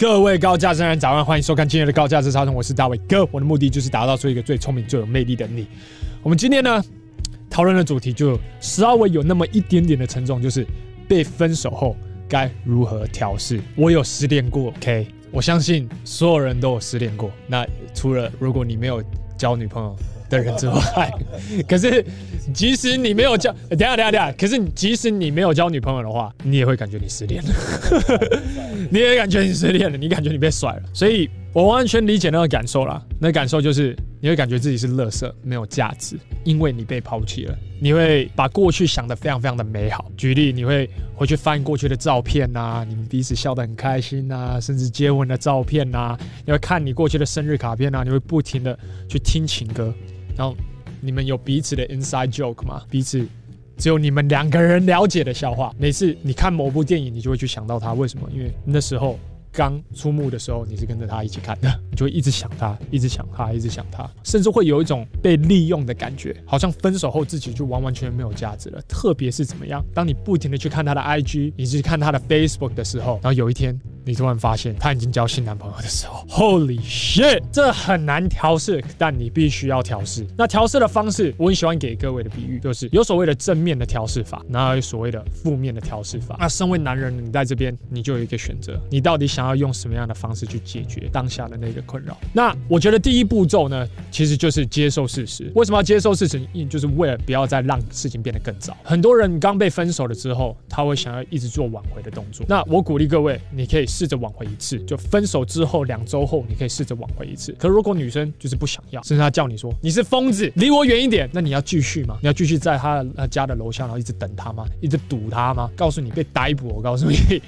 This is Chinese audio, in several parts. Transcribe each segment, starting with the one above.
各位高价值人早安，欢迎收看今天的高价值超人，我是大卫哥。我的目的就是打造出一个最聪明、最有魅力的你。我们今天呢，讨论的主题就稍微有那么一点点的沉重，就是被分手后该如何调试。我有失恋过，OK，我相信所有人都有失恋过。那除了如果你没有交女朋友的人之外，可是即使你没有交，等下等下等下，可是即使你没有交女朋友的话，你也会感觉你失恋了，你也感觉你失恋了，你感觉你被甩了，所以我完全理解那个感受啦。那感受就是你会感觉自己是垃圾，没有价值，因为你被抛弃了。你会把过去想得非常非常的美好。举例，你会回去翻过去的照片啊，你们彼此笑得很开心啊，甚至结婚的照片啊，你会看你过去的生日卡片啊，你会不停的去听情歌。然后你们有彼此的 inside joke 吗？彼此只有你们两个人了解的笑话。每次你看某部电影，你就会去想到他。为什么？因为那时候。刚出幕的时候，你是跟着他一起看的，你就会一直想他，一直想他，一直想他，甚至会有一种被利用的感觉，好像分手后自己就完完全全没有价值了。特别是怎么样，当你不停的去看他的 IG，你去看他的 Facebook 的时候，然后有一天你突然发现他已经交新男朋友的时候，Holy shit，这很难调试，但你必须要调试。那调试的方式，我很喜欢给各位的比喻，就是有所谓的正面的调试法，然后有所谓的负面的调试法。那身为男人，你在这边你就有一个选择，你到底想。要用什么样的方式去解决当下的那个困扰？那我觉得第一步骤呢，其实就是接受事实。为什么要接受事实？因就是为了不要再让事情变得更糟。很多人刚被分手了之后，他会想要一直做挽回的动作。那我鼓励各位，你可以试着挽回一次，就分手之后两周后，你可以试着挽回一次。可如果女生就是不想要，甚至她叫你说你是疯子，离我远一点，那你要继续吗？你要继续在她家的楼下，然后一直等她吗？一直堵她吗？告诉你被逮捕，我告诉你，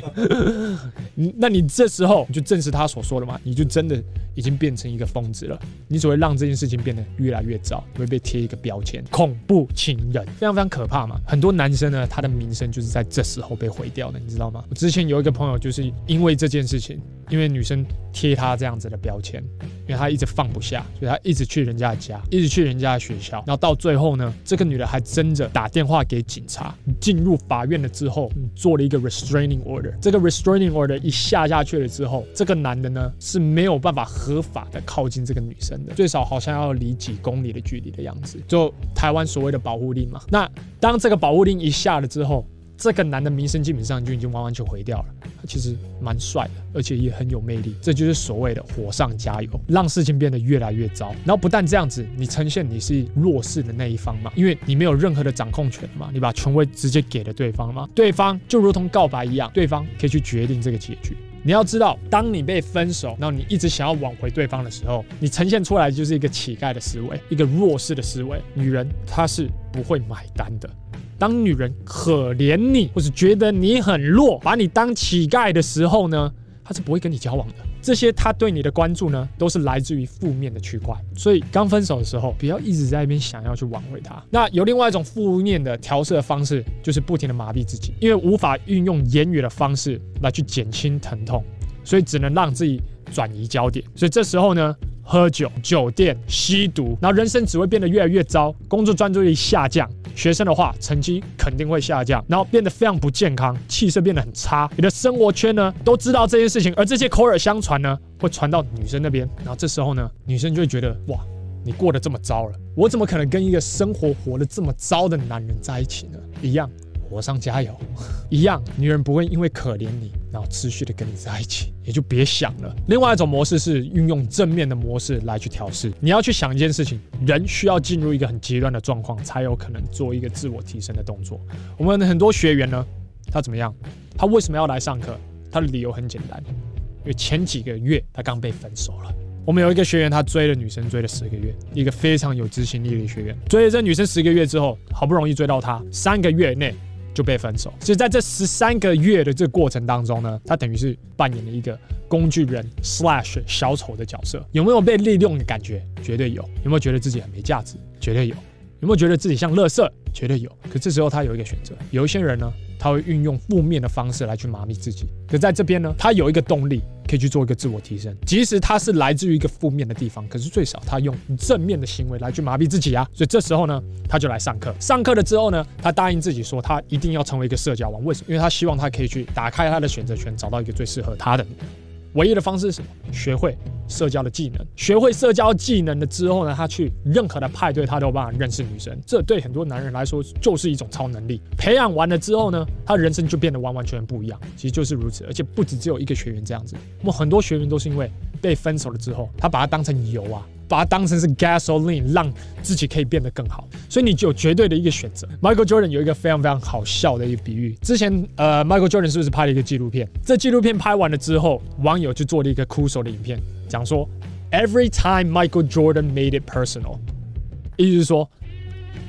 那你这。时候你就证实他所说的嘛，你就真的已经变成一个疯子了。你只会让这件事情变得越来越糟，会被贴一个标签——恐怖情人，非常非常可怕嘛。很多男生呢，他的名声就是在这时候被毁掉的，你知道吗？我之前有一个朋友，就是因为这件事情，因为女生贴他这样子的标签，因为他一直放不下，所以他一直去人家的家，一直去人家的学校，然后到最后呢，这个女的还真的打电话给警察，进入法院了之后，做了一个 restraining order。这个 restraining order 一下下。去了之后，这个男的呢是没有办法合法的靠近这个女生的，最少好像要离几公里的距离的样子。就台湾所谓的保护令嘛。那当这个保护令一下了之后，这个男的名声基本上就已经完完全毁掉了。他其实蛮帅的，而且也很有魅力。这就是所谓的火上加油，让事情变得越来越糟。然后不但这样子，你呈现你是弱势的那一方嘛，因为你没有任何的掌控权嘛，你把权威直接给了对方嘛，对方就如同告白一样，对方可以去决定这个结局。你要知道，当你被分手，然后你一直想要挽回对方的时候，你呈现出来就是一个乞丐的思维，一个弱势的思维。女人她是不会买单的。当女人可怜你，或是觉得你很弱，把你当乞丐的时候呢，她是不会跟你交往的。这些他对你的关注呢，都是来自于负面的区块。所以刚分手的时候，不要一直在那边想要去挽回他。那有另外一种负面的调适的方式，就是不停的麻痹自己，因为无法运用言语的方式来去减轻疼痛，所以只能让自己转移焦点。所以这时候呢，喝酒、酒店、吸毒，然后人生只会变得越来越糟，工作专注力下降。学生的话，成绩肯定会下降，然后变得非常不健康，气色变得很差。你的生活圈呢，都知道这件事情，而这些口耳相传呢，会传到女生那边，然后这时候呢，女生就会觉得，哇，你过得这么糟了，我怎么可能跟一个生活活得这么糟的男人在一起呢？一样。火上加油，一样，女人不会因为可怜你，然后持续的跟你在一起，也就别想了。另外一种模式是运用正面的模式来去调试。你要去想一件事情，人需要进入一个很极端的状况，才有可能做一个自我提升的动作。我们很多学员呢，他怎么样？他为什么要来上课？他的理由很简单，因为前几个月他刚被分手了。我们有一个学员，他追了女生追了十个月，一个非常有执行力的学员，追了这女生十个月之后，好不容易追到她，三个月内。就被分手，所以在这十三个月的这个过程当中呢，他等于是扮演了一个工具人 slash 小丑的角色。有没有被利用的感觉？绝对有。有没有觉得自己很没价值？绝对有。有没有觉得自己像垃圾？绝对有。可这时候他有一个选择，有一些人呢，他会运用负面的方式来去麻痹自己。可在这边呢，他有一个动力。可以去做一个自我提升，即使他是来自于一个负面的地方，可是最少他用正面的行为来去麻痹自己啊。所以这时候呢，他就来上课。上课了之后呢，他答应自己说，他一定要成为一个社交王。为什么？因为他希望他可以去打开他的选择权，找到一个最适合他的。唯一的方式是什么？学会社交的技能。学会社交技能了之后呢，他去任何的派对，他都有办法认识女生。这对很多男人来说就是一种超能力。培养完了之后呢，他人生就变得完完全全不一样。其实就是如此，而且不止只有一个学员这样子。我们很多学员都是因为被分手了之后，他把它当成油啊。把它当成是 gasoline，让自己可以变得更好，所以你就有绝对的一个选择。Michael Jordan 有一个非常非常好笑的一个比喻，之前呃，Michael Jordan 是不是拍了一个纪录片？这纪录片拍完了之后，网友就做了一个哭手的影片，讲说 Every time Michael Jordan made it personal，意思是说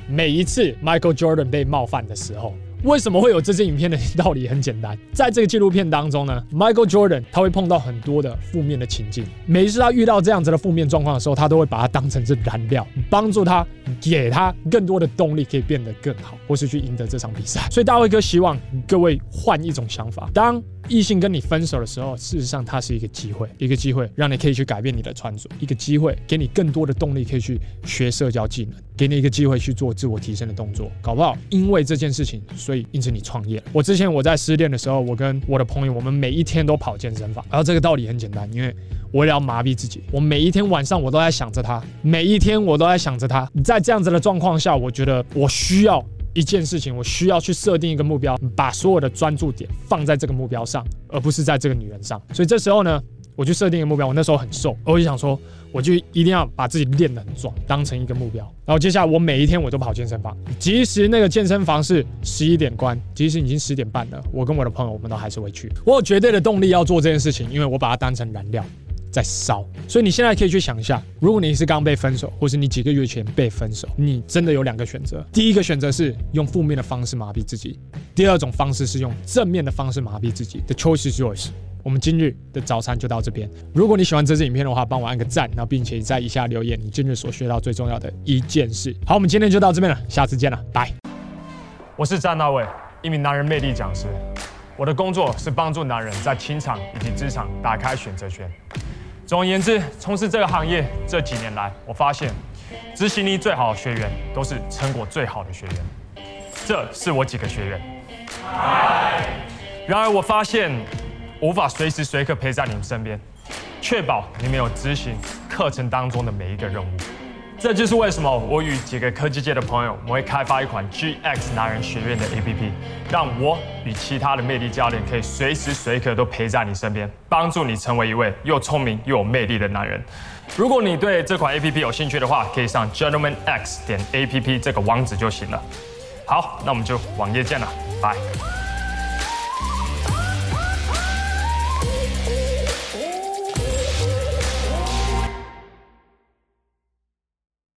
每一次 Michael Jordan 被冒犯的时候。为什么会有这支影片的道理很简单，在这个纪录片当中呢，Michael Jordan 他会碰到很多的负面的情境，每一次他遇到这样子的负面状况的时候，他都会把它当成是燃料，帮助他，给他更多的动力，可以变得更好，或是去赢得这场比赛。所以大卫哥希望各位换一种想法，当异性跟你分手的时候，事实上它是一个机会，一个机会让你可以去改变你的穿着，一个机会给你更多的动力，可以去学社交技能，给你一个机会去做自我提升的动作，搞不好因为这件事情，所以。因此你创业。我之前我在失恋的时候，我跟我的朋友，我们每一天都跑健身房。然后这个道理很简单，因为我也要麻痹自己，我每一天晚上我都在想着他，每一天我都在想着他。在这样子的状况下，我觉得我需要一件事情，我需要去设定一个目标，把所有的专注点放在这个目标上，而不是在这个女人上。所以这时候呢，我就设定一个目标。我那时候很瘦，我就想说。我就一定要把自己练得很壮，当成一个目标。然后接下来我每一天我都跑健身房，即使那个健身房是十一点关，即使已经十点半了，我跟我的朋友我们都还是会去。我有绝对的动力要做这件事情，因为我把它当成燃料在烧。所以你现在可以去想一下，如果你是刚被分手，或是你几个月前被分手，你真的有两个选择。第一个选择是用负面的方式麻痹自己，第二种方式是用正面的方式麻痹自己。The choice is yours。我们今日的早餐就到这边。如果你喜欢这支影片的话，帮我按个赞，然后并且在以下留言你今日所学到最重要的一件事。好，我们今天就到这边了，下次见了，拜。我是詹大卫，一名男人魅力讲师。我的工作是帮助男人在情场以及职场打开选择权。总而言之，从事这个行业这几年来，我发现执行力最好的学员都是成果最好的学员。这是我几个学员。然而我发现。无法随时随刻陪在你们身边，确保你们有执行课程当中的每一个任务。这就是为什么我与几个科技界的朋友，我们会开发一款 GX 男人学院的 APP，让我与其他的魅力教练可以随时随刻都陪在你身边，帮助你成为一位又聪明又有魅力的男人。如果你对这款 APP 有兴趣的话，可以上 gentlemanx 点 APP 这个网址就行了。好，那我们就网页见了，拜。